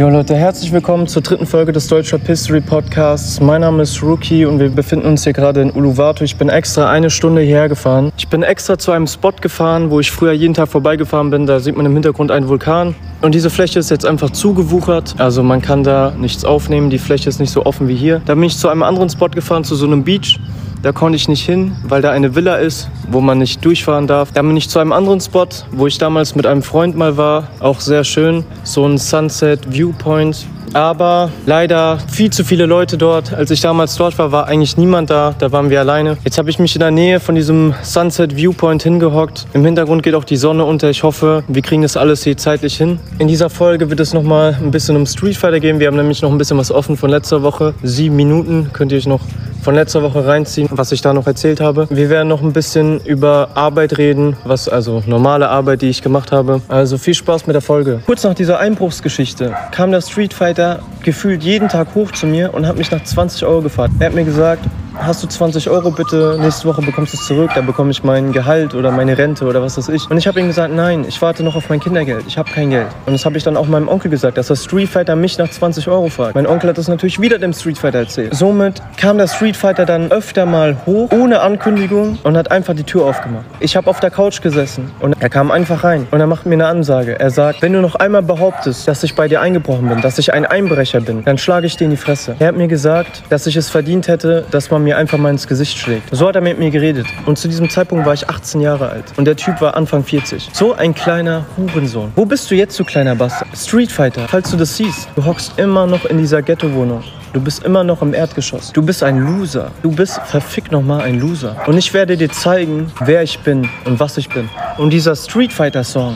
Jo Leute, herzlich willkommen zur dritten Folge des Deutscher History Podcasts. Mein Name ist Rookie und wir befinden uns hier gerade in Uluwatu. Ich bin extra eine Stunde hierher gefahren. Ich bin extra zu einem Spot gefahren, wo ich früher jeden Tag vorbeigefahren bin. Da sieht man im Hintergrund einen Vulkan. Und diese Fläche ist jetzt einfach zugewuchert. Also man kann da nichts aufnehmen. Die Fläche ist nicht so offen wie hier. Da bin ich zu einem anderen Spot gefahren, zu so einem Beach. Da konnte ich nicht hin, weil da eine Villa ist, wo man nicht durchfahren darf. Da bin ich zu einem anderen Spot, wo ich damals mit einem Freund mal war. Auch sehr schön. So ein Sunset Viewpoint. Aber leider viel zu viele Leute dort. Als ich damals dort war, war eigentlich niemand da. Da waren wir alleine. Jetzt habe ich mich in der Nähe von diesem Sunset Viewpoint hingehockt. Im Hintergrund geht auch die Sonne unter. Ich hoffe, wir kriegen das alles hier zeitlich hin. In dieser Folge wird es nochmal ein bisschen um Street Fighter gehen. Wir haben nämlich noch ein bisschen was offen von letzter Woche. Sieben Minuten könnt ihr euch noch von letzter Woche reinziehen, was ich da noch erzählt habe. Wir werden noch ein bisschen über Arbeit reden, was also normale Arbeit, die ich gemacht habe. Also viel Spaß mit der Folge. Kurz nach dieser Einbruchsgeschichte kam der Street Fighter gefühlt jeden Tag hoch zu mir und hat mich nach 20 Euro gefragt. Er hat mir gesagt, hast du 20 Euro bitte, nächste Woche bekommst du es zurück, dann bekomme ich mein Gehalt oder meine Rente oder was weiß ich. Und ich habe ihm gesagt, nein, ich warte noch auf mein Kindergeld, ich habe kein Geld. Und das habe ich dann auch meinem Onkel gesagt, dass der Street Fighter mich nach 20 Euro fragt. Mein Onkel hat das natürlich wieder dem Street Fighter erzählt. Somit kam der Street Fighter dann öfter mal hoch, ohne Ankündigung und hat einfach die Tür aufgemacht. Ich habe auf der Couch gesessen und er kam einfach rein und er macht mir eine Ansage. Er sagt, wenn du noch einmal behauptest, dass ich bei dir eingebrochen bin, dass ich ein Einbrecher bin, dann schlage ich dir in die Fresse. Er hat mir gesagt, dass ich es verdient hätte, dass man mir einfach mal ins Gesicht schlägt. So hat er mit mir geredet. Und zu diesem Zeitpunkt war ich 18 Jahre alt. Und der Typ war Anfang 40. So ein kleiner Hurensohn. Wo bist du jetzt, du kleiner Bastard? Street Fighter, falls du das siehst. Du hockst immer noch in dieser Ghetto-Wohnung. Du bist immer noch im Erdgeschoss. Du bist ein Loser. Du bist verfickt nochmal ein Loser. Und ich werde dir zeigen, wer ich bin und was ich bin. Und dieser Street Fighter Song,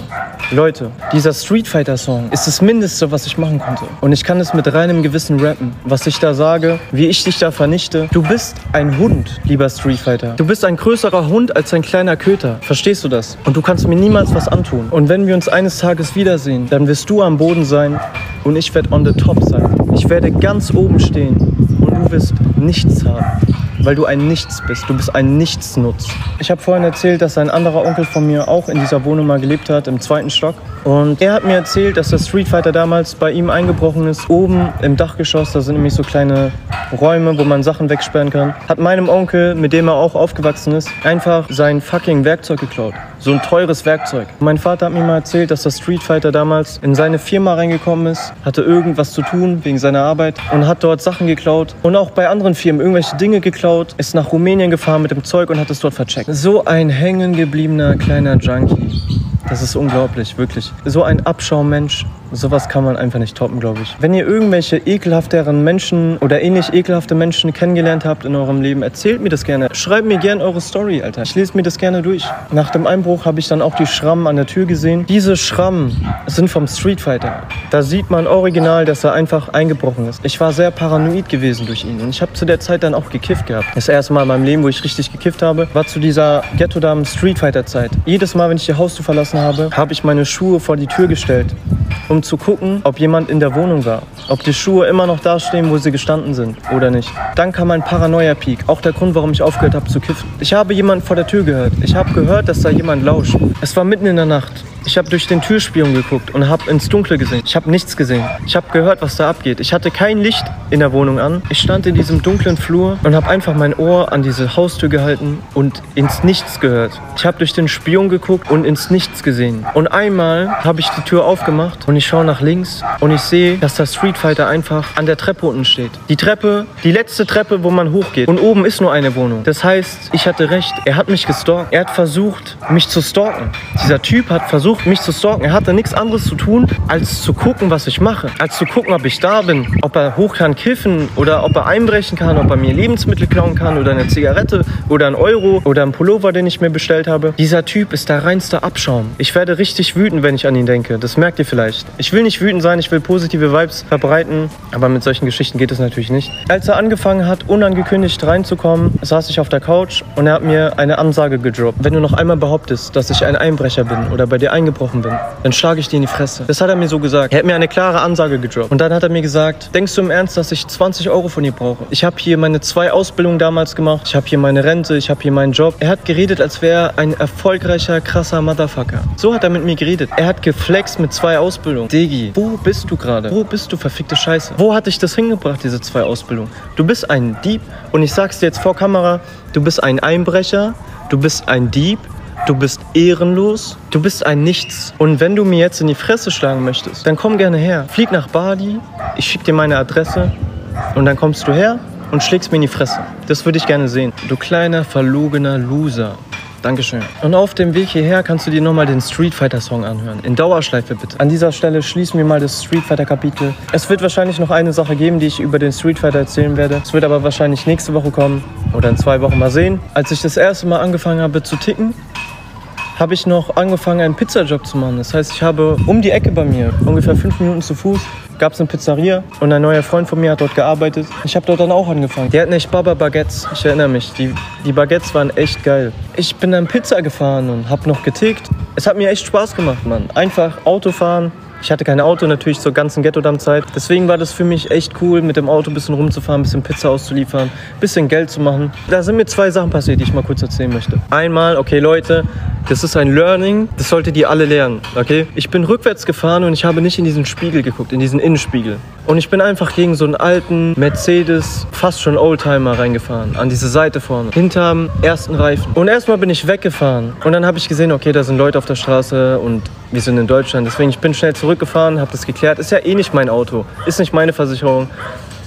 Leute, dieser Street Fighter Song ist das Mindeste, was ich machen konnte. Und ich kann es mit reinem Gewissen rappen. Was ich da sage, wie ich dich da vernichte. Du bist ein Hund, lieber Street Fighter. Du bist ein größerer Hund als ein kleiner Köter. Verstehst du das? Und du kannst mir niemals was antun. Und wenn wir uns eines Tages wiedersehen, dann wirst du am Boden sein und ich werde on the top sein. Ich werde ganz oben stehen und du wirst nichts haben, weil du ein Nichts bist. Du bist ein Nichtsnutz. Ich habe vorhin erzählt, dass ein anderer Onkel von mir auch in dieser Wohnung mal gelebt hat, im zweiten Stock. Und er hat mir erzählt, dass der Street Fighter damals bei ihm eingebrochen ist, oben im Dachgeschoss. Da sind nämlich so kleine Räume, wo man Sachen wegsperren kann. Hat meinem Onkel, mit dem er auch aufgewachsen ist, einfach sein fucking Werkzeug geklaut. So ein teures Werkzeug. Mein Vater hat mir mal erzählt, dass der Street Fighter damals in seine Firma reingekommen ist, hatte irgendwas zu tun wegen seiner Arbeit und hat dort Sachen geklaut und auch bei anderen Firmen irgendwelche Dinge geklaut, ist nach Rumänien gefahren mit dem Zeug und hat es dort vercheckt. So ein hängen gebliebener kleiner Junkie. Das ist unglaublich, wirklich. So ein Abschaumensch. Sowas kann man einfach nicht toppen, glaube ich. Wenn ihr irgendwelche ekelhafteren Menschen oder ähnlich ekelhafte Menschen kennengelernt habt in eurem Leben, erzählt mir das gerne. Schreibt mir gerne eure Story, Alter. Ich lese mir das gerne durch. Nach dem Einbruch habe ich dann auch die Schrammen an der Tür gesehen. Diese Schrammen sind vom Street Fighter. Da sieht man original, dass er einfach eingebrochen ist. Ich war sehr paranoid gewesen durch ihn und ich habe zu der Zeit dann auch gekifft gehabt. Das erste Mal in meinem Leben, wo ich richtig gekifft habe, war zu dieser Ghetto-Damen Street Fighter Zeit. Jedes Mal, wenn ich die Haustür verlassen habe, habe ich meine Schuhe vor die Tür gestellt um zu gucken, ob jemand in der Wohnung war. Ob die Schuhe immer noch da stehen, wo sie gestanden sind oder nicht. Dann kam ein Paranoia-Peak. Auch der Grund, warum ich aufgehört habe zu kiffen. Ich habe jemanden vor der Tür gehört. Ich habe gehört, dass da jemand lauscht. Es war mitten in der Nacht. Ich habe durch den Türspion geguckt und habe ins Dunkle gesehen. Ich habe nichts gesehen. Ich habe gehört, was da abgeht. Ich hatte kein Licht in der Wohnung an. Ich stand in diesem dunklen Flur und habe einfach mein Ohr an diese Haustür gehalten und ins Nichts gehört. Ich habe durch den Spion geguckt und ins Nichts gesehen. Und einmal habe ich die Tür aufgemacht und ich schaue nach links und ich sehe, dass der Street Fighter einfach an der Treppe unten steht. Die Treppe, die letzte Treppe, wo man hochgeht. Und oben ist nur eine Wohnung. Das heißt, ich hatte recht. Er hat mich gestalkt. Er hat versucht, mich zu stalken. Dieser Typ hat versucht, mich zu stalken. Er hatte nichts anderes zu tun, als zu gucken, was ich mache. Als zu gucken, ob ich da bin. Ob er hoch kann kiffen oder ob er einbrechen kann, ob er mir Lebensmittel klauen kann oder eine Zigarette oder ein Euro oder ein Pullover, den ich mir bestellt habe. Dieser Typ ist der reinste Abschaum. Ich werde richtig wütend, wenn ich an ihn denke. Das merkt ihr vielleicht. Ich will nicht wütend sein, ich will positive Vibes verbreiten, aber mit solchen Geschichten geht es natürlich nicht. Als er angefangen hat, unangekündigt reinzukommen, saß ich auf der Couch und er hat mir eine Ansage gedroppt. Wenn du noch einmal behauptest, dass ich ein Einbrecher bin oder bei dir eingebrochen bin, dann schlage ich dir in die Fresse. Das hat er mir so gesagt. Er hat mir eine klare Ansage gedroppt. Und dann hat er mir gesagt, denkst du im Ernst, dass ich 20 Euro von dir brauche? Ich habe hier meine zwei Ausbildungen damals gemacht. Ich habe hier meine Rente, ich habe hier meinen Job. Er hat geredet, als wäre er ein erfolgreicher, krasser Motherfucker. So hat er mit mir geredet. Er hat geflext mit zwei Ausbildungen. Digi, wo bist du gerade? Wo bist du, verfickte Scheiße? Wo hat dich das hingebracht, diese zwei Ausbildungen? Du bist ein Dieb und ich sag's dir jetzt vor Kamera, du bist ein Einbrecher, du bist ein Dieb, Du bist ehrenlos, du bist ein Nichts. Und wenn du mir jetzt in die Fresse schlagen möchtest, dann komm gerne her. Flieg nach Bali, ich schick dir meine Adresse und dann kommst du her und schlägst mir in die Fresse. Das würde ich gerne sehen. Du kleiner, verlogener Loser. Dankeschön. Und auf dem Weg hierher kannst du dir nochmal den Street Fighter Song anhören. In Dauerschleife bitte. An dieser Stelle schließen wir mal das Street Fighter Kapitel. Es wird wahrscheinlich noch eine Sache geben, die ich über den Street Fighter erzählen werde. Es wird aber wahrscheinlich nächste Woche kommen oder in zwei Wochen mal sehen. Als ich das erste Mal angefangen habe zu ticken, habe ich noch angefangen, einen Pizzajob zu machen. Das heißt, ich habe um die Ecke bei mir, ungefähr fünf Minuten zu Fuß, gab es eine Pizzeria und ein neuer Freund von mir hat dort gearbeitet. Ich habe dort dann auch angefangen. Die hatten echt Baba Baguettes, ich erinnere mich. Die, die Baguettes waren echt geil. Ich bin dann Pizza gefahren und habe noch getickt. Es hat mir echt Spaß gemacht, Mann. Einfach Auto fahren, ich hatte kein Auto natürlich zur ganzen Ghetto-Damm-Zeit. Deswegen war das für mich echt cool, mit dem Auto ein bisschen rumzufahren, ein bisschen Pizza auszuliefern, ein bisschen Geld zu machen. Da sind mir zwei Sachen passiert, die ich mal kurz erzählen möchte. Einmal, okay Leute, das ist ein Learning, das solltet ihr alle lernen, okay? Ich bin rückwärts gefahren und ich habe nicht in diesen Spiegel geguckt, in diesen Innenspiegel. Und ich bin einfach gegen so einen alten Mercedes, fast schon Oldtimer reingefahren, an diese Seite vorne, hinterm ersten Reifen. Und erstmal bin ich weggefahren und dann habe ich gesehen, okay, da sind Leute auf der Straße und wir sind in Deutschland. Deswegen ich bin schnell zurückgefahren, habe das geklärt. Ist ja eh nicht mein Auto, ist nicht meine Versicherung.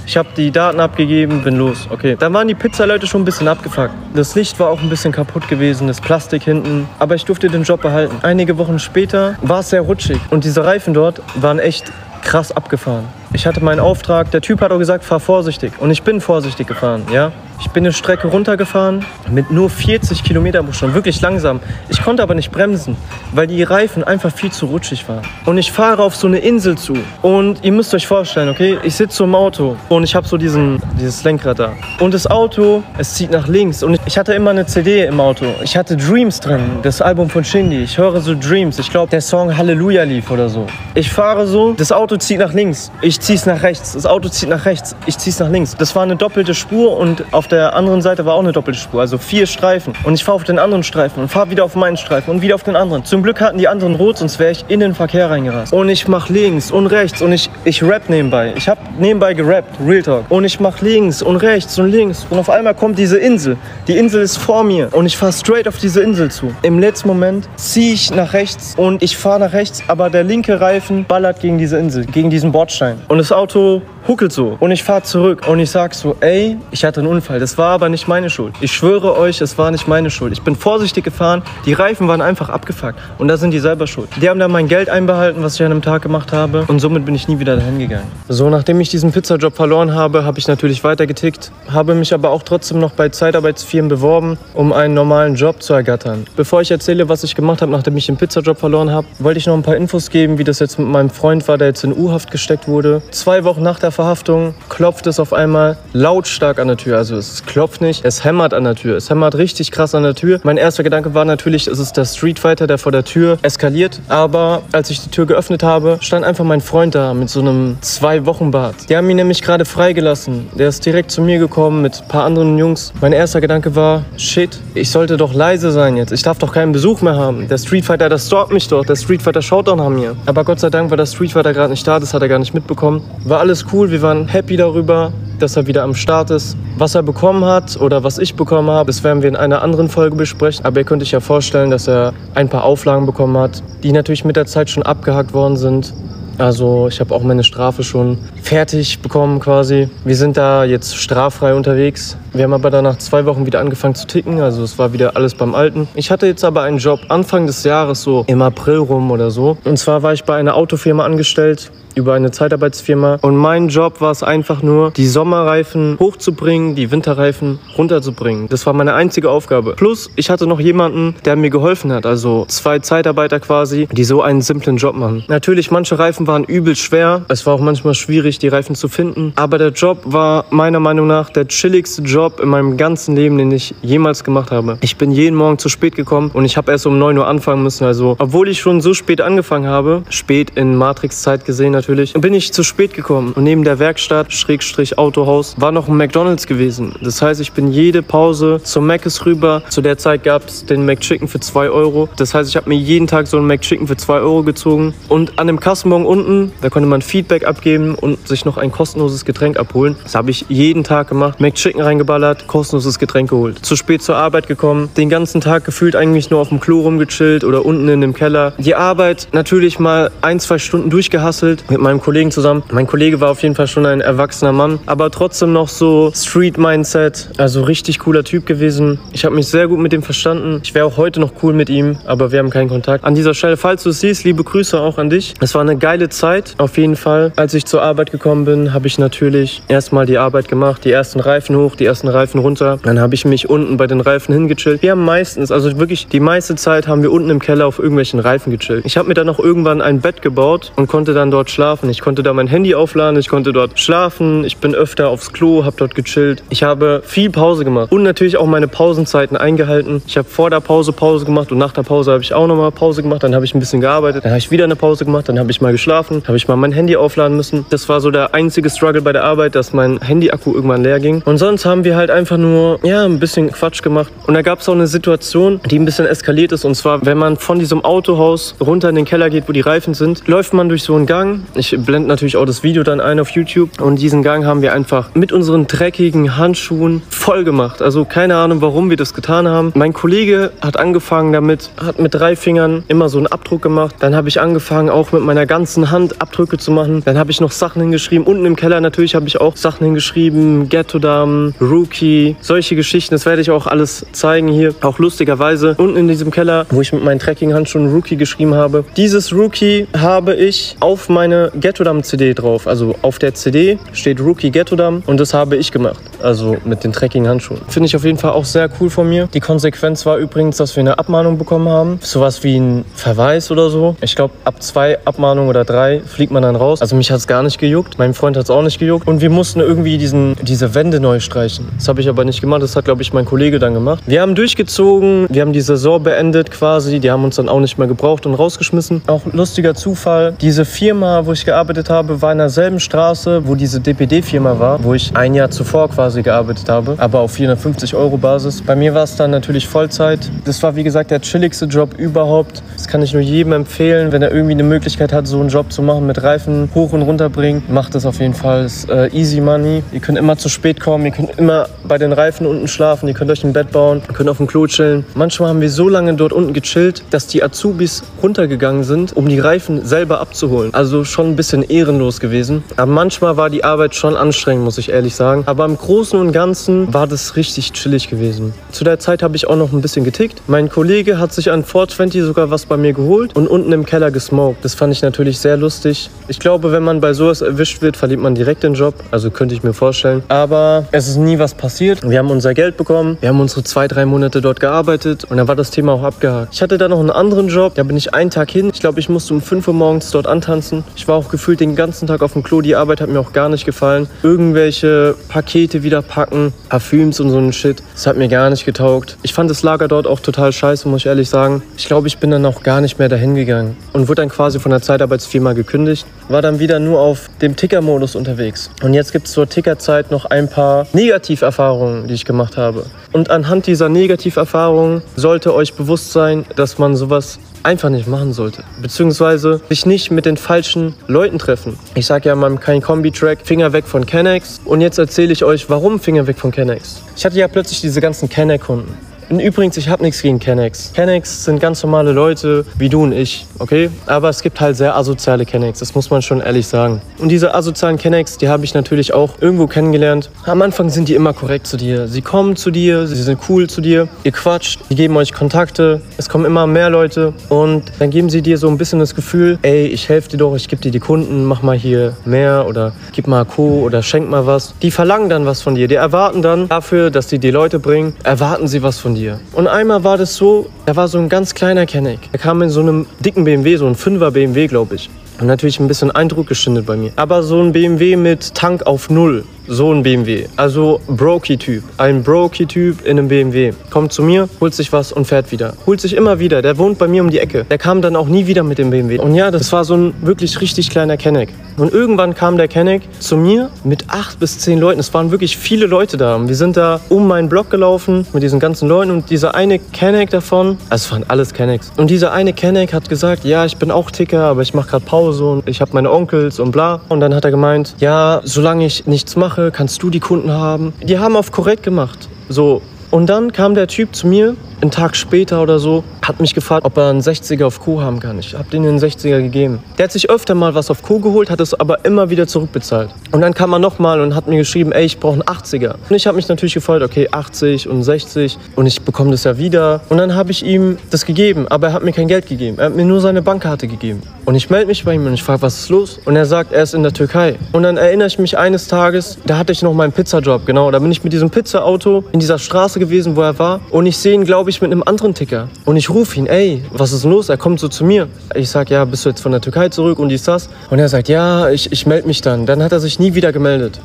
Ich habe die Daten abgegeben, bin los. Okay. Dann waren die Pizzaleute schon ein bisschen abgefuckt. Das Licht war auch ein bisschen kaputt gewesen, das Plastik hinten. Aber ich durfte den Job behalten. Einige Wochen später war es sehr rutschig. Und diese Reifen dort waren echt krass abgefahren. Ich hatte meinen Auftrag, der Typ hat auch gesagt, fahr vorsichtig. Und ich bin vorsichtig gefahren, ja. Ich bin eine Strecke runtergefahren mit nur 40 Kilometer schon, wirklich langsam. Ich konnte aber nicht bremsen, weil die Reifen einfach viel zu rutschig waren. Und ich fahre auf so eine Insel zu. Und ihr müsst euch vorstellen, okay, ich sitze so im Auto und ich habe so diesen, dieses Lenkrad da. Und das Auto, es zieht nach links. Und ich hatte immer eine CD im Auto. Ich hatte Dreams drin, das Album von Shindy. Ich höre so Dreams. Ich glaube, der Song Halleluja lief oder so. Ich fahre so, das Auto zieht nach links. Ich ziehe es nach rechts. Das Auto zieht nach rechts. Ich ziehe es nach links. Das war eine doppelte Spur und auf der anderen Seite war auch eine doppelte Spur. Also vier Streifen. Und ich fahre auf den anderen Streifen und fahre wieder auf meinen Streifen und wieder auf den anderen. Zum Glück hatten die anderen rot, sonst wäre ich in den Verkehr reingerast. Und ich mache links und rechts und ich, ich rap nebenbei. Ich habe nebenbei gerappt, Real Talk. Und ich mache links und rechts und links. Und auf einmal kommt diese Insel. Die Insel ist vor mir und ich fahre straight auf diese Insel zu. Im letzten Moment ziehe ich nach rechts und ich fahre nach rechts, aber der linke Reifen ballert gegen diese Insel, gegen diesen Bordstein. Und das Auto huckelt so. Und ich fahre zurück und ich sag so, ey, ich hatte einen Unfall. Das war aber nicht meine Schuld. Ich schwöre euch, es war nicht meine Schuld. Ich bin vorsichtig gefahren, die Reifen waren einfach abgefuckt. Und da sind die selber schuld. Die haben dann mein Geld einbehalten, was ich an einem Tag gemacht habe. Und somit bin ich nie wieder dahin gegangen. So, nachdem ich diesen Pizzajob verloren habe, habe ich natürlich weiter getickt. Habe mich aber auch trotzdem noch bei Zeitarbeitsfirmen beworben, um einen normalen Job zu ergattern. Bevor ich erzähle, was ich gemacht habe, nachdem ich den Pizzajob verloren habe, wollte ich noch ein paar Infos geben, wie das jetzt mit meinem Freund war, der jetzt in U-Haft gesteckt wurde. Zwei Wochen nach der Verhaftung klopft es auf einmal lautstark an der Tür. Also es klopft nicht, es hämmert an der Tür. Es hämmert richtig krass an der Tür. Mein erster Gedanke war natürlich, es ist der Street Fighter, der vor der Tür eskaliert. Aber als ich die Tür geöffnet habe, stand einfach mein Freund da mit so einem zwei Wochen Bart. Die haben ihn nämlich gerade freigelassen. Der ist direkt zu mir gekommen mit ein paar anderen Jungs. Mein erster Gedanke war, shit, ich sollte doch leise sein jetzt. Ich darf doch keinen Besuch mehr haben. Der Street Fighter, der stalkt mich doch. Der Street Fighter schaut doch nach mir. Aber Gott sei Dank war der Street Fighter gerade nicht da. Das hat er gar nicht mitbekommen. War alles cool. Wir waren happy darüber, dass er wieder am Start ist. Was er bekommen hat oder was ich bekommen habe, das werden wir in einer anderen Folge besprechen. Aber ihr könnt euch ja vorstellen, dass er ein paar Auflagen bekommen hat, die natürlich mit der Zeit schon abgehakt worden sind. Also ich habe auch meine Strafe schon fertig bekommen quasi. Wir sind da jetzt straffrei unterwegs. Wir haben aber dann nach zwei Wochen wieder angefangen zu ticken. Also es war wieder alles beim Alten. Ich hatte jetzt aber einen Job Anfang des Jahres, so im April rum oder so. Und zwar war ich bei einer Autofirma angestellt über eine Zeitarbeitsfirma. Und mein Job war es einfach nur, die Sommerreifen hochzubringen, die Winterreifen runterzubringen. Das war meine einzige Aufgabe. Plus, ich hatte noch jemanden, der mir geholfen hat. Also zwei Zeitarbeiter quasi, die so einen simplen Job machen. Natürlich, manche Reifen waren übel schwer. Es war auch manchmal schwierig, die Reifen zu finden. Aber der Job war meiner Meinung nach der chilligste Job in meinem ganzen Leben, den ich jemals gemacht habe. Ich bin jeden Morgen zu spät gekommen und ich habe erst um 9 Uhr anfangen müssen. Also, obwohl ich schon so spät angefangen habe, spät in Matrix-Zeit gesehen natürlich, bin ich zu spät gekommen. Und neben der Werkstatt, Schrägstrich Autohaus, war noch ein McDonalds gewesen. Das heißt, ich bin jede Pause zum Mc's rüber. Zu der Zeit gab es den McChicken für 2 Euro. Das heißt, ich habe mir jeden Tag so einen McChicken für 2 Euro gezogen. Und an dem Kassenbon unten, da konnte man Feedback abgeben und sich noch ein kostenloses Getränk abholen. Das habe ich jeden Tag gemacht. McChicken reingeballert, kostenloses Getränk geholt. Zu spät zur Arbeit gekommen, den ganzen Tag gefühlt eigentlich nur auf dem Klo rumgechillt oder unten in dem Keller. Die Arbeit natürlich mal ein, zwei Stunden durchgehasselt mit meinem Kollegen zusammen. Mein Kollege war auf jeden Fall schon ein erwachsener Mann, aber trotzdem noch so Street-Mindset. Also richtig cooler Typ gewesen. Ich habe mich sehr gut mit ihm verstanden. Ich wäre auch heute noch cool mit ihm, aber wir haben keinen Kontakt. An dieser Stelle, falls du es siehst, liebe Grüße auch an dich. Es war eine geile Zeit, auf jeden Fall. Als ich zur Arbeit gekommen bin, habe ich natürlich erstmal die Arbeit gemacht, die ersten Reifen hoch, die ersten Reifen runter. Dann habe ich mich unten bei den Reifen hingechillt. Wir haben meistens, also wirklich die meiste Zeit haben wir unten im Keller auf irgendwelchen Reifen gechillt. Ich habe mir dann auch irgendwann ein Bett gebaut und konnte dann dort schlafen. Ich konnte da mein Handy aufladen, ich konnte dort schlafen. Ich bin öfter aufs Klo, habe dort gechillt. Ich habe viel Pause gemacht und natürlich auch meine Pausenzeiten eingehalten. Ich habe vor der Pause Pause gemacht und nach der Pause habe ich auch nochmal Pause gemacht. Dann habe ich ein bisschen gearbeitet, dann habe ich wieder eine Pause gemacht, dann habe ich mal geschlafen, habe ich mal mein Handy aufladen müssen. Das war so der einzige Struggle bei der Arbeit, dass mein Handy-Akku irgendwann leer ging. Und sonst haben wir halt einfach nur, ja, ein bisschen Quatsch gemacht. Und da gab es auch eine Situation, die ein bisschen eskaliert ist. Und zwar, wenn man von diesem Autohaus runter in den Keller geht, wo die Reifen sind, läuft man durch so einen Gang. Ich blende natürlich auch das Video dann ein auf YouTube. Und diesen Gang haben wir einfach mit unseren dreckigen Handschuhen voll gemacht. Also keine Ahnung, warum wir das getan haben. Mein Kollege hat angefangen damit, hat mit drei Fingern immer so einen Abdruck gemacht. Dann habe ich angefangen, auch mit meiner ganzen Hand Abdrücke zu machen. Dann habe ich noch Sachen hingeschrieben. Unten im Keller natürlich habe ich auch Sachen hingeschrieben. Ghetto Dam, Rookie, solche Geschichten. Das werde ich auch alles zeigen hier. Auch lustigerweise unten in diesem Keller, wo ich mit meinen Trekking-Handschuhen Rookie geschrieben habe. Dieses Rookie habe ich auf meine Ghetto Dam CD drauf. Also auf der CD steht Rookie Ghetto Dam und das habe ich gemacht. Also mit den Trekking-Handschuhen. Finde ich auf jeden Fall auch sehr cool von mir. Die Konsequenz war übrigens, dass wir eine Abmahnung bekommen haben. Sowas wie ein Verweis oder so. Ich glaube, ab zwei Abmahnungen oder drei fliegt man dann raus. Also mich hat es gar nicht gejuckt. Mein Freund hat es auch nicht gejuckt. Und wir mussten irgendwie diesen, diese Wände neu streichen. Das habe ich aber nicht gemacht. Das hat, glaube ich, mein Kollege dann gemacht. Wir haben durchgezogen. Wir haben die Saison beendet quasi. Die haben uns dann auch nicht mehr gebraucht und rausgeschmissen. Auch lustiger Zufall. Diese Firma, wo ich gearbeitet habe, war in derselben Straße, wo diese DPD-Firma war, wo ich ein Jahr zuvor quasi gearbeitet habe. Aber auf 450 Euro Basis. Bei mir war es dann natürlich Vollzeit. Das war, wie gesagt, der chilligste Job überhaupt. Das kann ich nur jedem empfehlen, wenn er irgendwie eine Möglichkeit hat, so einen Job zu machen mit Reifen hoch und runter bringen. Macht das auf jeden Fall. Ist äh, easy money. Ihr könnt immer zu spät kommen. Ihr könnt immer bei den Reifen unten schlafen. Ihr könnt euch ein Bett bauen. Ihr könnt auf dem Klo chillen. Manchmal haben wir so lange dort unten gechillt, dass die Azubis runtergegangen sind, um die Reifen selber abzuholen. Also schon ein bisschen ehrenlos gewesen. Aber manchmal war die Arbeit schon anstrengend, muss ich ehrlich sagen. Aber im Großen und Ganzen war das richtig chillig gewesen. Zu der Zeit habe ich auch noch ein bisschen getickt. Mein Kollege hat sich an 420 sogar was bei mir geholt und unten im Keller gesmoked. Das fand ich natürlich sehr lustig. Ich glaube, wenn man bei sowas erwischt wird, verliert man direkt den Job. Also könnte ich mir vorstellen. Aber es ist nie was passiert. Wir haben unser Geld bekommen. Wir haben unsere zwei, drei Monate dort gearbeitet und dann war das Thema auch abgehakt. Ich hatte da noch einen anderen Job. Da bin ich einen Tag hin. Ich glaube, ich musste um 5 Uhr morgens dort antanzen. Ich war auch gefühlt den ganzen Tag auf dem Klo. Die Arbeit hat mir auch gar nicht gefallen. Irgendwelche Pakete wieder packen, Parfüms und so ein Shit. Das hat mir gar nicht getaugt. Ich fand das Lager dort auch total scheiße, muss ich ehrlich sagen. Ich glaube, ich bin dann auch gar nicht mehr dahin gegangen und wurde dann quasi von der Zeitarbeitsfirma gekündigt. War dann wieder nur auf dem Ticker-Modus unterwegs. Und jetzt gibt es zur Tickerzeit noch ein paar Negativerfahrungen, die ich gemacht habe. Und anhand dieser Negativerfahrungen sollte euch bewusst sein, dass man sowas einfach nicht machen sollte. Beziehungsweise sich nicht mit den falschen Leuten treffen. Ich sage ja in meinem kein Kombi-Track Finger weg von Kennex. Und jetzt erzähle ich euch, warum Finger weg von Kennex. Ich hatte ja plötzlich diese ganzen Kenneck-Kunden. Und übrigens, ich habe nichts gegen Kennex. Kennex sind ganz normale Leute, wie du und ich, okay? Aber es gibt halt sehr asoziale Kennex, das muss man schon ehrlich sagen. Und diese asozialen Kennex, die habe ich natürlich auch irgendwo kennengelernt. Am Anfang sind die immer korrekt zu dir. Sie kommen zu dir, sie sind cool zu dir, ihr quatscht, die geben euch Kontakte, es kommen immer mehr Leute und dann geben sie dir so ein bisschen das Gefühl, ey, ich helfe dir doch, ich gebe dir die Kunden, mach mal hier mehr oder gib mal Co. oder schenk mal was. Die verlangen dann was von dir, die erwarten dann dafür, dass sie die Leute bringen, erwarten sie was von dir. Und einmal war das so, da war so ein ganz kleiner Kenneck. Er kam in so einem dicken BMW, so ein 5er BMW, glaube ich. Und natürlich ein bisschen Eindruck geschindet bei mir. Aber so ein BMW mit Tank auf Null. So ein BMW. Also Brokey-Typ. Ein Brokey-Typ in einem BMW. Kommt zu mir, holt sich was und fährt wieder. Holt sich immer wieder. Der wohnt bei mir um die Ecke. Der kam dann auch nie wieder mit dem BMW. Und ja, das war so ein wirklich richtig kleiner Kenneck. Und irgendwann kam der Kenneck zu mir mit acht bis zehn Leuten. Es waren wirklich viele Leute da. Und wir sind da um meinen Block gelaufen mit diesen ganzen Leuten. Und dieser eine Kenneck davon, also es waren alles Kennecks. Und dieser eine Kenneck hat gesagt, ja, ich bin auch Ticker, aber ich mache gerade Pause und ich habe meine Onkels und bla. Und dann hat er gemeint, ja, solange ich nichts mache, mache, kannst du die Kunden haben. Die haben auf korrekt gemacht. So. Und dann kam der Typ zu mir einen Tag später oder so, hat mich gefragt, ob er einen 60er auf Co haben kann. Ich habe denen einen 60er gegeben. Der hat sich öfter mal was auf Co geholt, hat es aber immer wieder zurückbezahlt. Und dann kam er nochmal und hat mir geschrieben, ey, ich brauche einen 80er. Und ich habe mich natürlich gefreut, okay, 80 und 60 und ich bekomme das ja wieder. Und dann habe ich ihm das gegeben, aber er hat mir kein Geld gegeben. Er hat mir nur seine Bankkarte gegeben. Und ich melde mich bei ihm und ich frage, was ist los? Und er sagt, er ist in der Türkei. Und dann erinnere ich mich eines Tages, da hatte ich noch meinen Pizzajob, genau. Da bin ich mit diesem Pizzaauto in dieser Straße gewesen, wo er war. Und ich sehe ihn, glaube ich, mit einem anderen Ticker. Und ich rufe ihn, ey, was ist los? Er kommt so zu mir. Ich sage, ja, bist du jetzt von der Türkei zurück und dies, das? Und er sagt, ja, ich, ich melde mich dann. Dann hat er sich nie wieder gemeldet.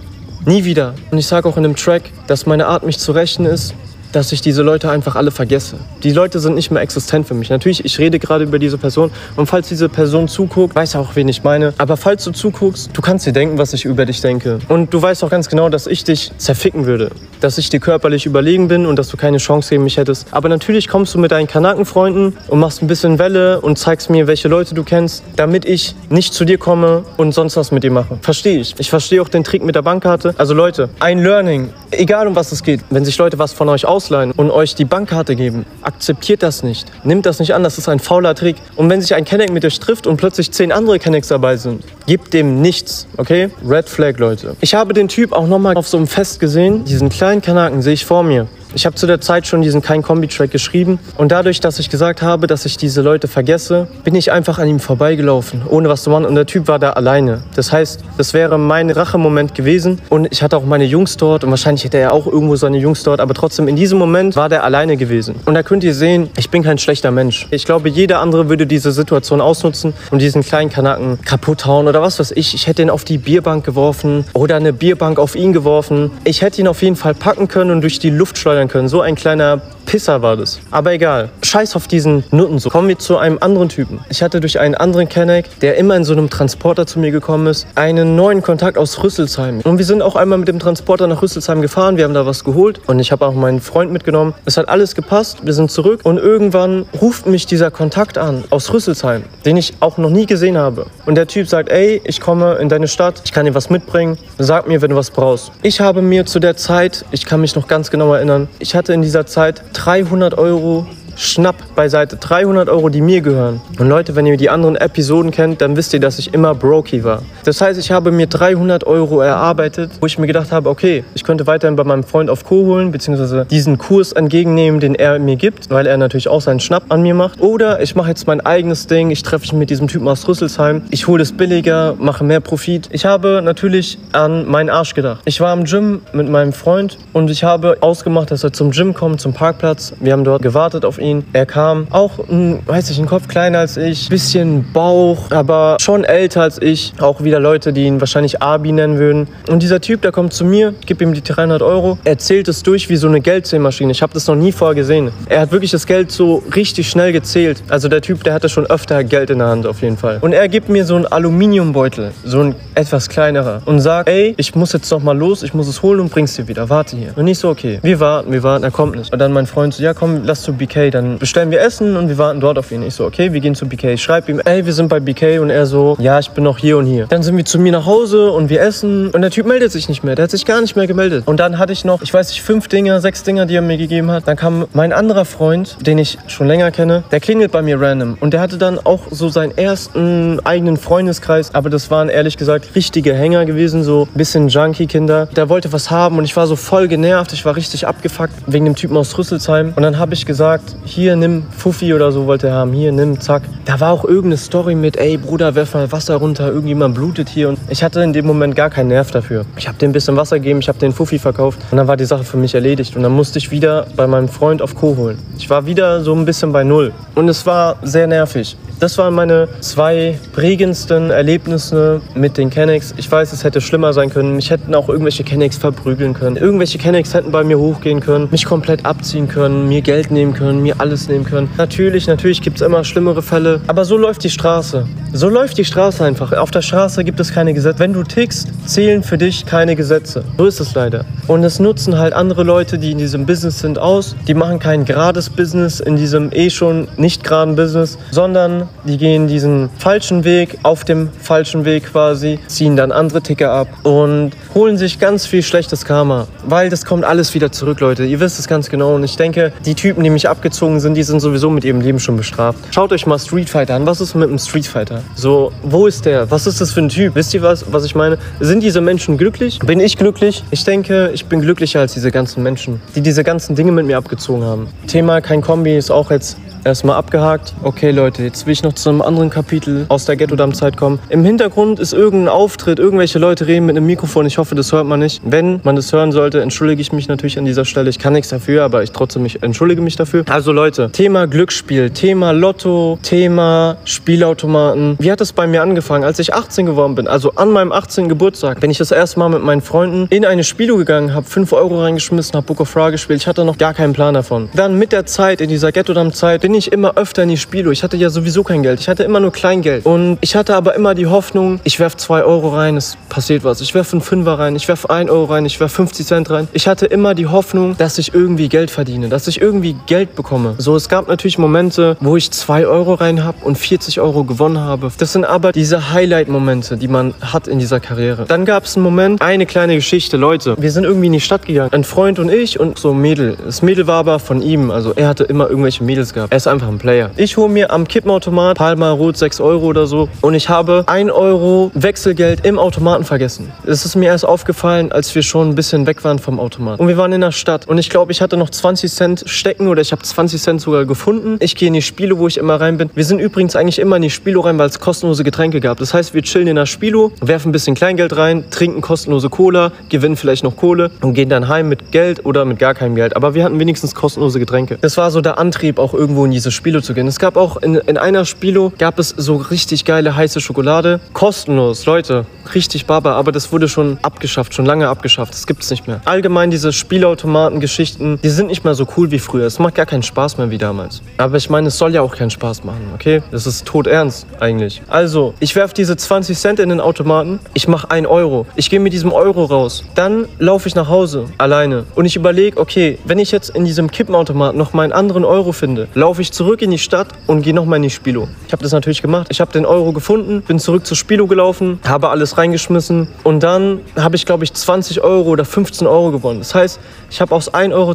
Nie wieder. Und ich sage auch in dem Track, dass meine Art, mich zu rächen ist, dass ich diese Leute einfach alle vergesse. Die Leute sind nicht mehr existent für mich. Natürlich, ich rede gerade über diese Person und falls diese Person zuguckt, weiß auch, wen ich meine. Aber falls du zuguckst, du kannst dir denken, was ich über dich denke. Und du weißt auch ganz genau, dass ich dich zerficken würde. Dass ich dir körperlich überlegen bin und dass du keine Chance gegen mich hättest. Aber natürlich kommst du mit deinen Kanakenfreunden und machst ein bisschen Welle und zeigst mir, welche Leute du kennst, damit ich nicht zu dir komme und sonst was mit dir mache. Verstehe ich. Ich verstehe auch den Trick mit der Bankkarte. Also Leute, ein Learning, egal um was es geht, wenn sich Leute was von euch aus ausleihen und euch die Bankkarte geben, akzeptiert das nicht. Nimmt das nicht an, das ist ein fauler Trick. Und wenn sich ein Kenneck mit dir trifft und plötzlich zehn andere Kennecks dabei sind, gebt dem nichts, okay? Red Flag, Leute. Ich habe den Typ auch nochmal auf so einem Fest gesehen. Diesen kleinen Kanaken sehe ich vor mir. Ich habe zu der Zeit schon diesen kein Kombi-Track geschrieben und dadurch, dass ich gesagt habe, dass ich diese Leute vergesse, bin ich einfach an ihm vorbeigelaufen, ohne was zu machen und der Typ war da alleine. Das heißt, das wäre mein Rachemoment gewesen und ich hatte auch meine Jungs dort und wahrscheinlich hätte er auch irgendwo seine Jungs dort, aber trotzdem in diesem Moment war der alleine gewesen. Und da könnt ihr sehen, ich bin kein schlechter Mensch. Ich glaube, jeder andere würde diese Situation ausnutzen und diesen kleinen Kanaken kaputt hauen oder was weiß ich. Ich hätte ihn auf die Bierbank geworfen oder eine Bierbank auf ihn geworfen. Ich hätte ihn auf jeden Fall packen können und durch die Luft schleudern steuern können. So ein kleiner Pisser war das. Aber egal. Scheiß auf diesen Nutten. So kommen wir zu einem anderen Typen. Ich hatte durch einen anderen Kenneck, der immer in so einem Transporter zu mir gekommen ist, einen neuen Kontakt aus Rüsselsheim. Und wir sind auch einmal mit dem Transporter nach Rüsselsheim gefahren. Wir haben da was geholt und ich habe auch meinen Freund mitgenommen. Es hat alles gepasst. Wir sind zurück und irgendwann ruft mich dieser Kontakt an aus Rüsselsheim, den ich auch noch nie gesehen habe. Und der Typ sagt, ey, ich komme in deine Stadt, ich kann dir was mitbringen. Sag mir, wenn du was brauchst. Ich habe mir zu der Zeit, ich kann mich noch ganz genau erinnern, ich hatte in dieser Zeit 300 Euro Schnapp beiseite. 300 Euro, die mir gehören. Und Leute, wenn ihr die anderen Episoden kennt, dann wisst ihr, dass ich immer brokey war. Das heißt, ich habe mir 300 Euro erarbeitet, wo ich mir gedacht habe, okay, ich könnte weiterhin bei meinem Freund auf Co. holen, beziehungsweise diesen Kurs entgegennehmen, den er mir gibt, weil er natürlich auch seinen Schnapp an mir macht. Oder ich mache jetzt mein eigenes Ding, ich treffe mich mit diesem Typen aus Rüsselsheim, ich hole es billiger, mache mehr Profit. Ich habe natürlich an meinen Arsch gedacht. Ich war im Gym mit meinem Freund und ich habe ausgemacht, dass er zum Gym kommt, zum Parkplatz. Wir haben dort gewartet auf ihn ihn. Er kam auch, ein, weiß ich, ein Kopf kleiner als ich, bisschen Bauch, aber schon älter als ich. Auch wieder Leute, die ihn wahrscheinlich Abi nennen würden. Und dieser Typ, der kommt zu mir, gibt ihm die 300 Euro, er zählt es durch wie so eine Geldzählmaschine. Ich habe das noch nie vorher gesehen. Er hat wirklich das Geld so richtig schnell gezählt. Also der Typ, der hatte schon öfter Geld in der Hand auf jeden Fall. Und er gibt mir so einen Aluminiumbeutel, so ein etwas kleinerer und sagt, ey, ich muss jetzt noch mal los, ich muss es holen und bring's dir wieder. Warte hier. Und nicht so, okay. Wir warten, wir warten, er kommt nicht. Und dann mein Freund so, ja komm, lass zu BK, dann dann bestellen wir Essen und wir warten dort auf ihn. Ich so, okay, wir gehen zu BK. Ich schreibe ihm, ey, wir sind bei BK und er so, ja, ich bin noch hier und hier. Dann sind wir zu mir nach Hause und wir essen und der Typ meldet sich nicht mehr. Der hat sich gar nicht mehr gemeldet. Und dann hatte ich noch, ich weiß nicht, fünf Dinger, sechs Dinger, die er mir gegeben hat. Dann kam mein anderer Freund, den ich schon länger kenne, der klingelt bei mir random und der hatte dann auch so seinen ersten eigenen Freundeskreis, aber das waren ehrlich gesagt richtige Hänger gewesen, so ein bisschen Junkie-Kinder. Der wollte was haben und ich war so voll genervt, ich war richtig abgefuckt wegen dem Typen aus Rüsselsheim. Und dann habe ich gesagt, hier nimm Fuffi oder so wollte er haben, hier nimm, zack. Da war auch irgendeine Story mit, ey Bruder, werf mal Wasser runter, irgendjemand blutet hier. Und ich hatte in dem Moment gar keinen Nerv dafür. Ich habe dem ein bisschen Wasser gegeben, ich habe den Fuffi verkauft und dann war die Sache für mich erledigt. Und dann musste ich wieder bei meinem Freund auf Co holen. Ich war wieder so ein bisschen bei Null. Und es war sehr nervig. Das waren meine zwei prägendsten Erlebnisse mit den Kennex. Ich weiß, es hätte schlimmer sein können. Mich hätten auch irgendwelche Kennex verprügeln können. Irgendwelche Kennex hätten bei mir hochgehen können, mich komplett abziehen können, mir Geld nehmen können, mir alles nehmen können. Natürlich, natürlich gibt es immer schlimmere Fälle. Aber so läuft die Straße. So läuft die Straße einfach. Auf der Straße gibt es keine Gesetze. Wenn du tickst, zählen für dich keine Gesetze. So ist es leider. Und es nutzen halt andere Leute, die in diesem Business sind, aus. Die machen kein gerades Business in diesem eh schon nicht geraden Business, sondern die gehen diesen falschen Weg, auf dem falschen Weg quasi, ziehen dann andere Ticker ab und holen sich ganz viel schlechtes Karma. Weil das kommt alles wieder zurück, Leute. Ihr wisst es ganz genau. Und ich denke, die Typen, die mich abgezogen sind, die sind sowieso mit ihrem Leben schon bestraft. Schaut euch mal Street Fighter an. Was ist mit einem Street Fighter? So, wo ist der? Was ist das für ein Typ? Wisst ihr was, was ich meine? Sind diese Menschen glücklich? Bin ich glücklich? Ich denke, ich bin glücklicher als diese ganzen Menschen, die diese ganzen Dinge mit mir abgezogen haben. Thema kein Kombi ist auch jetzt erstmal abgehakt. Okay, Leute, jetzt will ich noch zu einem anderen Kapitel aus der Ghetto-Damm-Zeit kommen. Im Hintergrund ist irgendein Auftritt, irgendwelche Leute reden mit einem Mikrofon. Ich hoffe, das hört man nicht. Wenn man das hören sollte, entschuldige ich mich natürlich an dieser Stelle. Ich kann nichts dafür, aber ich trotzdem mich, entschuldige mich dafür. Also Leute, Thema Glücksspiel, Thema Lotto, Thema Spielautomaten. Wie hat es bei mir angefangen, als ich 18 geworden bin? Also an meinem 18. Geburtstag, wenn ich das erste Mal mit meinen Freunden in eine Spielo gegangen habe, 5 Euro reingeschmissen, habe Book of Fra gespielt. Ich hatte noch gar keinen Plan davon. Dann mit der Zeit, in dieser Ghetto-Damm-Zeit, bin ich immer öfter in die Spielo. Ich hatte ja sowieso kein Geld. Ich hatte immer nur Kleingeld. Und ich hatte aber immer die Hoffnung, ich werfe 2 Euro rein, es passiert was. Ich werfe einen Fünfer rein, ich werfe 1 Euro rein, ich werfe 50 Cent rein. Ich hatte immer die Hoffnung, dass ich irgendwie Geld verdiene, dass ich irgendwie Geld bekomme. So, es gab natürlich Momente, wo ich 2 Euro rein habe und 40 Euro gewonnen habe. Das sind aber diese Highlight-Momente, die man hat in dieser Karriere. Dann gab es einen Moment, eine kleine Geschichte. Leute, wir sind irgendwie in die Stadt gegangen. Ein Freund und ich und so ein Mädel. Das Mädel war aber von ihm. Also er hatte immer irgendwelche Mädels gehabt. Er ist einfach ein Player. Ich hole mir am Kippenautomat Palma Rot 6 Euro oder so und ich habe 1 Euro Wechselgeld im Automaten vergessen. Es ist mir erst aufgefallen, als wir schon ein bisschen weg waren vom Automat. Und wir waren in der Stadt und ich glaube, ich hatte noch 20 Cent stecken oder ich habe 20 Cent sogar gefunden. Ich gehe in die Spiele, wo ich immer rein bin. Wir sind übrigens eigentlich immer in die Spielo rein, weil es kostenlose Getränke gab. Das heißt, wir chillen in der Spielo, werfen ein bisschen Kleingeld rein, trinken kostenlose Cola, gewinnen vielleicht noch Kohle und gehen dann heim mit Geld oder mit gar keinem Geld. Aber wir hatten wenigstens kostenlose Getränke. Das war so der Antrieb, auch irgendwo in diese Spielo zu gehen. Es gab auch in, in einer Spielo gab es so richtig geile heiße Schokolade. Kostenlos, Leute. Richtig baba, aber das wurde schon abgeschafft, schon lange abgeschafft. Das gibt es nicht mehr. Allgemein diese Spielautomaten-Geschichten, die sind nicht mehr so cool wie früher. Es macht gar keinen Spaß mehr wie damals. Aber ich meine, es soll ja auch keinen Spaß machen, okay? Das ist todernst eigentlich. Also, ich werfe diese 20 Cent in den Automaten. Ich mache 1 Euro. Ich gehe mit diesem Euro raus. Dann laufe ich nach Hause alleine. Und ich überlege, okay, wenn ich jetzt in diesem Kippenautomaten noch meinen anderen Euro finde, laufe ich zurück in die Stadt und gehe nochmal in die Spielo. Ich habe das natürlich gemacht. Ich habe den Euro gefunden, bin zurück zur Spielo gelaufen, habe alles reingeschmissen und dann habe ich, glaube ich, 20 Euro oder 15 Euro gewonnen. Das heißt, ich habe aus 1,20 Euro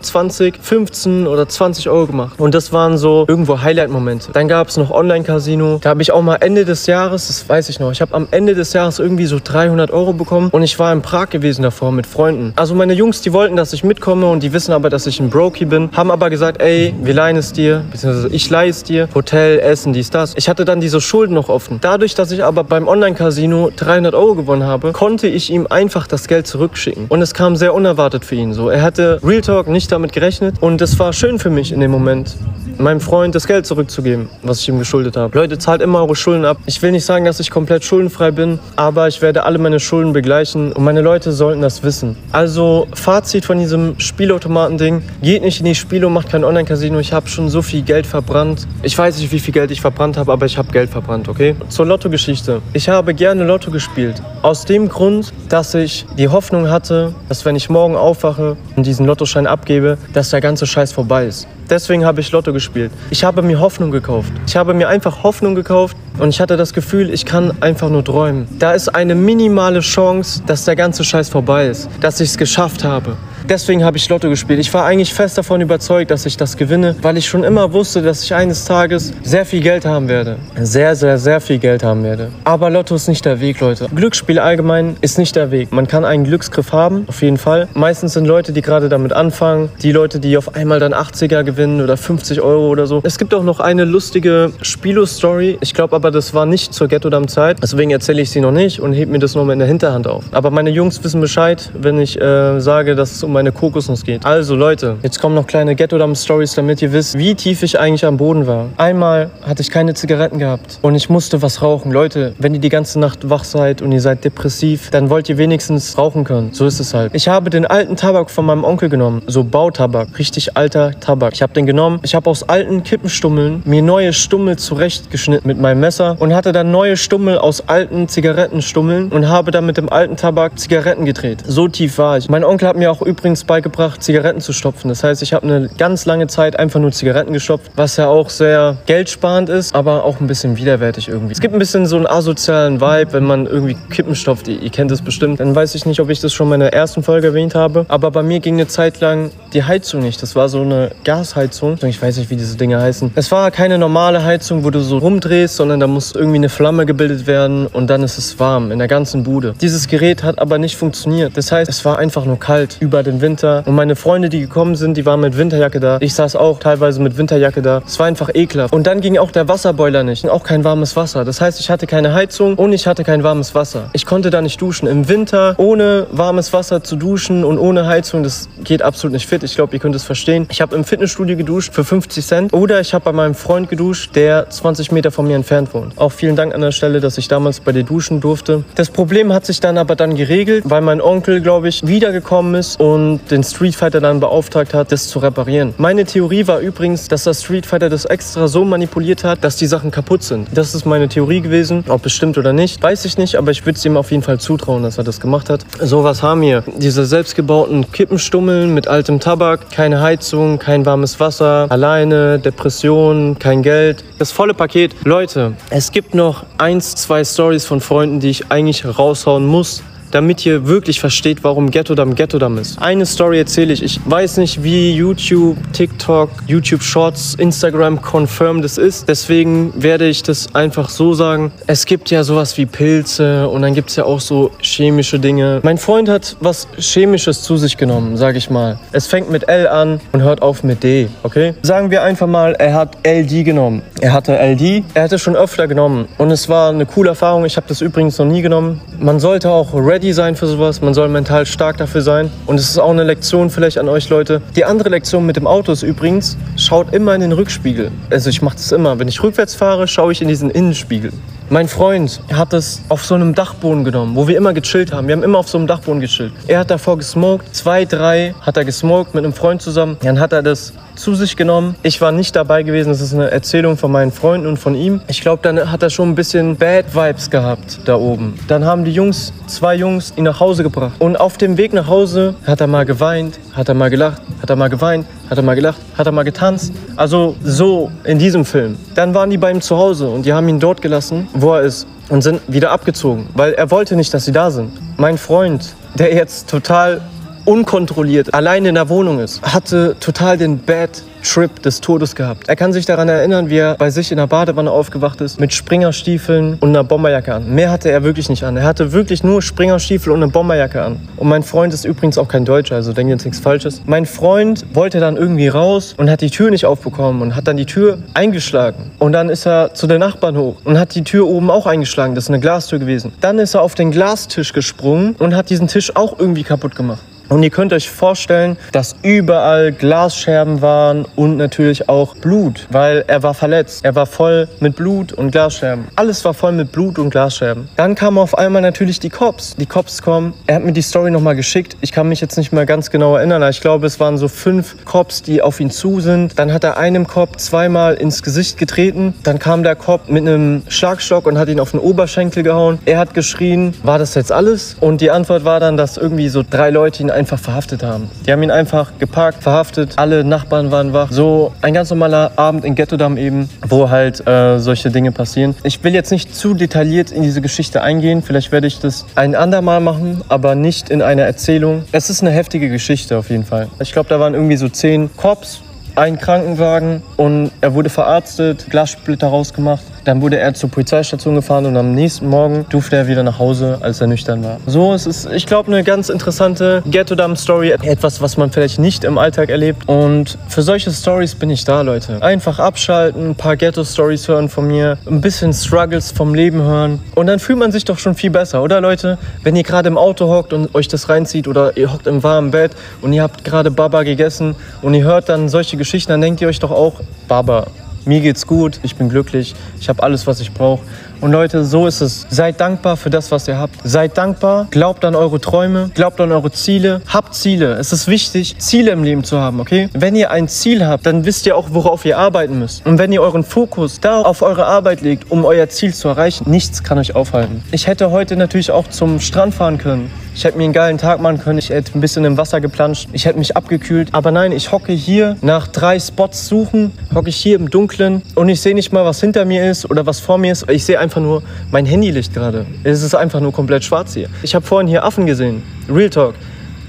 15 oder 20 Euro gemacht. Und das waren so irgendwo Highlight-Momente. Dann gab es noch Online-Casino. Da habe ich auch mal Ende des Jahres, das weiß ich noch, ich habe am Ende des Jahres irgendwie so 300 Euro bekommen und ich war in Prag gewesen davor mit Freunden. Also meine Jungs, die wollten, dass ich mitkomme und die wissen aber, dass ich ein Brokey bin, haben aber gesagt, ey, wir leihen es dir, beziehungsweise ich leihe es dir, Hotel, Essen, dies, das. Ich hatte dann diese Schulden noch offen. Dadurch, dass ich aber beim Online-Casino 300 Euro gewonnen habe, konnte ich ihm einfach das Geld zurückschicken. Und es kam sehr unerwartet für ihn so. Er hatte Real Talk nicht damit gerechnet und es war schön für mich in dem Moment, meinem Freund das Geld zurückzugeben, was ich ihm geschuldet habe. Leute, zahlt immer eure Schulden ab. Ich will nicht sagen, dass ich komplett schuldenfrei bin, aber ich werde alle meine Schulden begleichen und meine Leute sollten das wissen. Also Fazit von diesem Spielautomaten-Ding, geht nicht in die Spiele und macht kein Online-Casino. Ich habe schon so viel Geld verbrannt. Ich weiß nicht, wie viel Geld ich verbrannt habe, aber ich habe Geld verbrannt, okay? Zur Lotto-Geschichte. Ich habe gerne Lotto gespielt. Aus dem Grund, dass ich die Hoffnung hatte, dass wenn ich morgen aufwache und diesen Lottoschein abgebe, dass der ganze Scheiß vorbei ist. Deswegen habe ich Lotto gespielt. Ich habe mir Hoffnung gekauft. Ich habe mir einfach Hoffnung gekauft und ich hatte das Gefühl, ich kann einfach nur träumen. Da ist eine minimale Chance, dass der ganze Scheiß vorbei ist, dass ich es geschafft habe. Deswegen habe ich Lotto gespielt. Ich war eigentlich fest davon überzeugt, dass ich das gewinne, weil ich schon immer wusste, dass ich eines Tages sehr viel Geld haben werde. Sehr, sehr, sehr viel Geld haben werde. Aber Lotto ist nicht der Weg, Leute. Glücksspiel allgemein ist nicht der Weg. Man kann einen Glücksgriff haben, auf jeden Fall. Meistens sind Leute, die gerade damit anfangen, die Leute, die auf einmal dann 80er gewinnen oder 50 Euro oder so. Es gibt auch noch eine lustige Spilo-Story. Ich glaube aber, das war nicht zur Ghetto-Dam-Zeit. Deswegen erzähle ich sie noch nicht und heb mir das nochmal in der Hinterhand auf. Aber meine Jungs wissen Bescheid, wenn ich äh, sage, dass es um meine Kokosnuss geht. Also Leute, jetzt kommen noch kleine Ghetto-Dam-Stories, damit ihr wisst, wie tief ich eigentlich am Boden war. Einmal hatte ich keine Zigaretten gehabt und ich musste was rauchen. Leute, wenn ihr die ganze Nacht wach seid und ihr seid depressiv, dann wollt ihr wenigstens rauchen können. So ist es halt. Ich habe den alten Tabak von meinem Onkel genommen, so Bautabak, richtig alter Tabak. Ich habe den genommen. Ich habe aus alten Kippenstummeln mir neue Stummel zurechtgeschnitten mit meinem Messer und hatte dann neue Stummel aus alten Zigarettenstummeln und habe dann mit dem alten Tabak Zigaretten gedreht. So tief war ich. Mein Onkel hat mir auch übrigens beigebracht, Zigaretten zu stopfen. Das heißt, ich habe eine ganz lange Zeit einfach nur Zigaretten gestopft, was ja auch sehr geldsparend ist, aber auch ein bisschen widerwärtig irgendwie. Es gibt ein bisschen so einen asozialen Vibe, wenn man irgendwie Kippen stopft. Ihr, ihr kennt es bestimmt. Dann weiß ich nicht, ob ich das schon in der ersten Folge erwähnt habe, aber bei mir ging eine Zeit lang die Heizung nicht. Das war so eine Gasheizung. Ich weiß nicht, wie diese Dinge heißen. Es war keine normale Heizung, wo du so rumdrehst, sondern da muss irgendwie eine Flamme gebildet werden und dann ist es warm in der ganzen Bude. Dieses Gerät hat aber nicht funktioniert. Das heißt, es war einfach nur kalt über den Winter und meine Freunde, die gekommen sind, die waren mit Winterjacke da. Ich saß auch teilweise mit Winterjacke da. Es war einfach ekelhaft. Und dann ging auch der Wasserboiler nicht. Und auch kein warmes Wasser. Das heißt, ich hatte keine Heizung und ich hatte kein warmes Wasser. Ich konnte da nicht duschen. Im Winter ohne warmes Wasser zu duschen und ohne Heizung, das geht absolut nicht fit. Ich glaube, ihr könnt es verstehen. Ich habe im Fitnessstudio geduscht für 50 Cent oder ich habe bei meinem Freund geduscht, der 20 Meter von mir entfernt wohnt. Auch vielen Dank an der Stelle, dass ich damals bei dir duschen durfte. Das Problem hat sich dann aber dann geregelt, weil mein Onkel, glaube ich, wiedergekommen ist und den Street Fighter dann beauftragt hat, das zu reparieren. Meine Theorie war übrigens, dass der Street Fighter das extra so manipuliert hat, dass die Sachen kaputt sind. Das ist meine Theorie gewesen. Ob es stimmt oder nicht, weiß ich nicht, aber ich würde es ihm auf jeden Fall zutrauen, dass er das gemacht hat. So was haben wir. Diese selbstgebauten Kippenstummeln mit altem Tabak, keine Heizung, kein warmes Wasser, alleine, Depression, kein Geld. Das volle Paket. Leute, es gibt noch eins, zwei Stories von Freunden, die ich eigentlich raushauen muss damit ihr wirklich versteht, warum Ghetto-Damm Ghetto-Damm ist. Eine Story erzähle ich. Ich weiß nicht, wie YouTube, TikTok, YouTube Shorts, Instagram confirm das ist. Deswegen werde ich das einfach so sagen. Es gibt ja sowas wie Pilze und dann gibt es ja auch so chemische Dinge. Mein Freund hat was Chemisches zu sich genommen, sage ich mal. Es fängt mit L an und hört auf mit D, okay? Sagen wir einfach mal, er hat LD genommen. Er hatte LD, er hatte schon öfter genommen und es war eine coole Erfahrung. Ich habe das übrigens noch nie genommen. Man sollte auch ready ready sein für sowas, man soll mental stark dafür sein. Und es ist auch eine Lektion vielleicht an euch Leute. Die andere Lektion mit dem Auto ist übrigens, schaut immer in den Rückspiegel. Also ich mache das immer. Wenn ich rückwärts fahre, schaue ich in diesen Innenspiegel. Mein Freund hat es auf so einem Dachboden genommen, wo wir immer gechillt haben. Wir haben immer auf so einem Dachboden gechillt. Er hat davor gesmoked, zwei, drei hat er gesmoked mit einem Freund zusammen. Dann hat er das zu sich genommen. Ich war nicht dabei gewesen. Das ist eine Erzählung von meinen Freunden und von ihm. Ich glaube, dann hat er schon ein bisschen Bad Vibes gehabt da oben. Dann haben die Jungs, zwei Jungs, ihn nach Hause gebracht. Und auf dem Weg nach Hause hat er mal geweint, hat er mal gelacht, hat er mal geweint, hat er mal gelacht, hat er mal getanzt. Also so in diesem Film. Dann waren die bei ihm zu Hause und die haben ihn dort gelassen, wo er ist. Und sind wieder abgezogen, weil er wollte nicht, dass sie da sind. Mein Freund, der jetzt total unkontrolliert allein in der Wohnung ist, hatte total den Bad Trip des Todes gehabt. Er kann sich daran erinnern, wie er bei sich in der Badewanne aufgewacht ist mit Springerstiefeln und einer Bomberjacke an. Mehr hatte er wirklich nicht an. Er hatte wirklich nur Springerstiefel und eine Bomberjacke an. Und mein Freund ist übrigens auch kein Deutscher, also denkt jetzt nichts Falsches. Mein Freund wollte dann irgendwie raus und hat die Tür nicht aufbekommen und hat dann die Tür eingeschlagen. Und dann ist er zu den Nachbarn hoch und hat die Tür oben auch eingeschlagen. Das ist eine Glastür gewesen. Dann ist er auf den Glastisch gesprungen und hat diesen Tisch auch irgendwie kaputt gemacht. Und ihr könnt euch vorstellen, dass überall Glasscherben waren und natürlich auch Blut, weil er war verletzt. Er war voll mit Blut und Glasscherben. Alles war voll mit Blut und Glasscherben. Dann kamen auf einmal natürlich die Cops. Die Cops kommen. Er hat mir die Story nochmal geschickt. Ich kann mich jetzt nicht mehr ganz genau erinnern, ich glaube, es waren so fünf Cops, die auf ihn zu sind. Dann hat er einem Cop zweimal ins Gesicht getreten. Dann kam der Cop mit einem Schlagstock und hat ihn auf den Oberschenkel gehauen. Er hat geschrien, war das jetzt alles? Und die Antwort war dann, dass irgendwie so drei Leute ihn einfach verhaftet haben. Die haben ihn einfach gepackt, verhaftet, alle Nachbarn waren wach. So ein ganz normaler Abend in Ghetto-Damm eben, wo halt äh, solche Dinge passieren. Ich will jetzt nicht zu detailliert in diese Geschichte eingehen, vielleicht werde ich das ein andermal machen, aber nicht in einer Erzählung. Es ist eine heftige Geschichte auf jeden Fall. Ich glaube, da waren irgendwie so zehn Cops, ein Krankenwagen und er wurde verarztet, Glassplitter rausgemacht. Dann wurde er zur Polizeistation gefahren und am nächsten Morgen durfte er wieder nach Hause, als er nüchtern war. So es ist ich glaube, eine ganz interessante Ghetto-Dump-Story. Etwas, was man vielleicht nicht im Alltag erlebt. Und für solche Stories bin ich da, Leute. Einfach abschalten, ein paar Ghetto-Stories hören von mir, ein bisschen Struggles vom Leben hören. Und dann fühlt man sich doch schon viel besser, oder Leute? Wenn ihr gerade im Auto hockt und euch das reinzieht oder ihr hockt im warmen Bett und ihr habt gerade Baba gegessen und ihr hört dann solche Geschichten, dann denkt ihr euch doch auch, Baba, mir geht's gut, ich bin glücklich, ich habe alles, was ich brauche. Und Leute, so ist es. Seid dankbar für das, was ihr habt. Seid dankbar, glaubt an eure Träume, glaubt an eure Ziele, habt Ziele. Es ist wichtig, Ziele im Leben zu haben, okay? Wenn ihr ein Ziel habt, dann wisst ihr auch, worauf ihr arbeiten müsst. Und wenn ihr euren Fokus da auf eure Arbeit legt, um euer Ziel zu erreichen, nichts kann euch aufhalten. Ich hätte heute natürlich auch zum Strand fahren können. Ich hätte mir einen geilen Tag machen können. Ich hätte ein bisschen im Wasser geplanscht. Ich hätte mich abgekühlt. Aber nein, ich hocke hier nach drei Spots suchen, hocke ich hier im Dunkeln und ich sehe nicht mal, was hinter mir ist oder was vor mir ist. Ich sehe einfach nur mein Handylicht gerade. Es ist einfach nur komplett schwarz hier. Ich habe vorhin hier Affen gesehen. Real Talk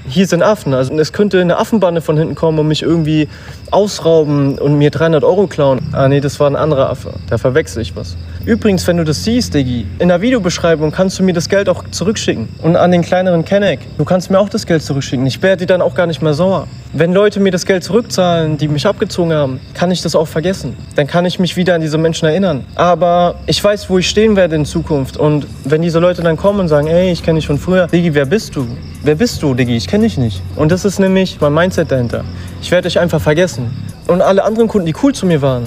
hier sind Affen. Also es könnte eine Affenbande von hinten kommen und mich irgendwie ausrauben und mir 300 Euro klauen. Ah nee, das war ein anderer Affe. Da verwechsel ich was. Übrigens, wenn du das siehst, Diggi, in der Videobeschreibung kannst du mir das Geld auch zurückschicken. Und an den kleineren Kenneck, du kannst mir auch das Geld zurückschicken. Ich werde dir dann auch gar nicht mehr sauer. Wenn Leute mir das Geld zurückzahlen, die mich abgezogen haben, kann ich das auch vergessen. Dann kann ich mich wieder an diese Menschen erinnern. Aber ich weiß, wo ich stehen werde in Zukunft. Und wenn diese Leute dann kommen und sagen, ey, ich kenne dich von früher, Diggi, wer bist du? Wer bist du, Diggi? Ich kenne dich nicht. Und das ist nämlich mein Mindset dahinter. Ich werde dich einfach vergessen. Und alle anderen Kunden, die cool zu mir waren,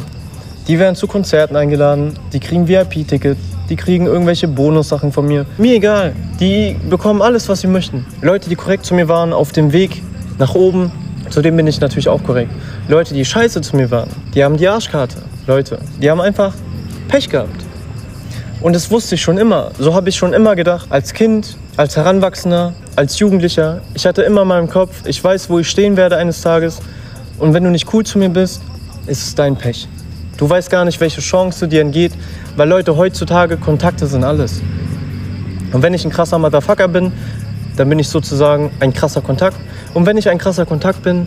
die werden zu Konzerten eingeladen, die kriegen VIP-Ticket, die kriegen irgendwelche Bonussachen von mir. Mir egal. Die bekommen alles, was sie möchten. Leute, die korrekt zu mir waren, auf dem Weg nach oben, zu dem bin ich natürlich auch korrekt. Leute, die scheiße zu mir waren, die haben die Arschkarte. Leute, die haben einfach Pech gehabt. Und das wusste ich schon immer. So habe ich schon immer gedacht. Als Kind, als Heranwachsender, als Jugendlicher. Ich hatte immer in meinem Kopf, ich weiß, wo ich stehen werde eines Tages. Und wenn du nicht cool zu mir bist, ist es dein Pech. Du weißt gar nicht, welche Chance dir entgeht, weil Leute heutzutage Kontakte sind alles. Und wenn ich ein krasser Motherfucker bin, dann bin ich sozusagen ein krasser Kontakt. Und wenn ich ein krasser Kontakt bin,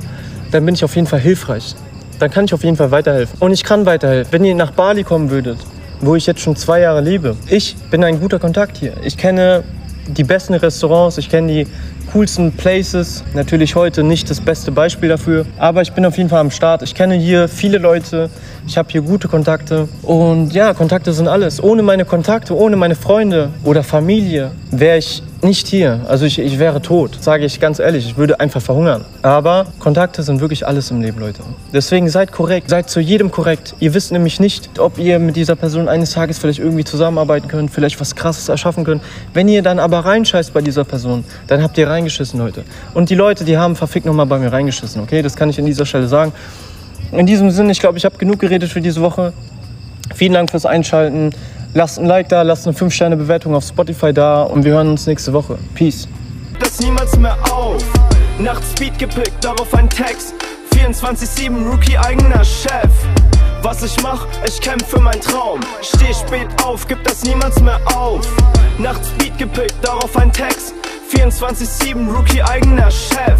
dann bin ich auf jeden Fall hilfreich. Dann kann ich auf jeden Fall weiterhelfen. Und ich kann weiterhelfen. Wenn ihr nach Bali kommen würdet, wo ich jetzt schon zwei Jahre lebe, ich bin ein guter Kontakt hier. Ich kenne die besten Restaurants, ich kenne die coolsten Places. Natürlich heute nicht das beste Beispiel dafür, aber ich bin auf jeden Fall am Start. Ich kenne hier viele Leute, ich habe hier gute Kontakte und ja, Kontakte sind alles. Ohne meine Kontakte, ohne meine Freunde oder Familie wäre ich nicht hier. Also ich, ich wäre tot, sage ich ganz ehrlich. Ich würde einfach verhungern. Aber Kontakte sind wirklich alles im Leben, Leute. Deswegen seid korrekt, seid zu jedem korrekt. Ihr wisst nämlich nicht, ob ihr mit dieser Person eines Tages vielleicht irgendwie zusammenarbeiten könnt, vielleicht was Krasses erschaffen könnt. Wenn ihr dann aber reinscheißt bei dieser Person, dann habt ihr reingeschissen, Leute. Und die Leute, die haben verfickt nochmal bei mir reingeschissen, okay? Das kann ich an dieser Stelle sagen. In diesem Sinne, ich glaube, ich habe genug geredet für diese Woche. Vielen Dank fürs Einschalten. Lasst ein Like da, lasst eine 5-Sterne-Bewertung auf Spotify da und wir hören uns nächste Woche. Peace. Das niemals mehr auf. Nachts Speed gepickt, darauf ein Text. 24-7 Rookie eigener Chef. Was ich mach, ich kämpf für meinen Traum. Steh spät auf, gib das niemals mehr auf. Nachts Beat gepickt, darauf ein Text. 24-7 Rookie eigener Chef.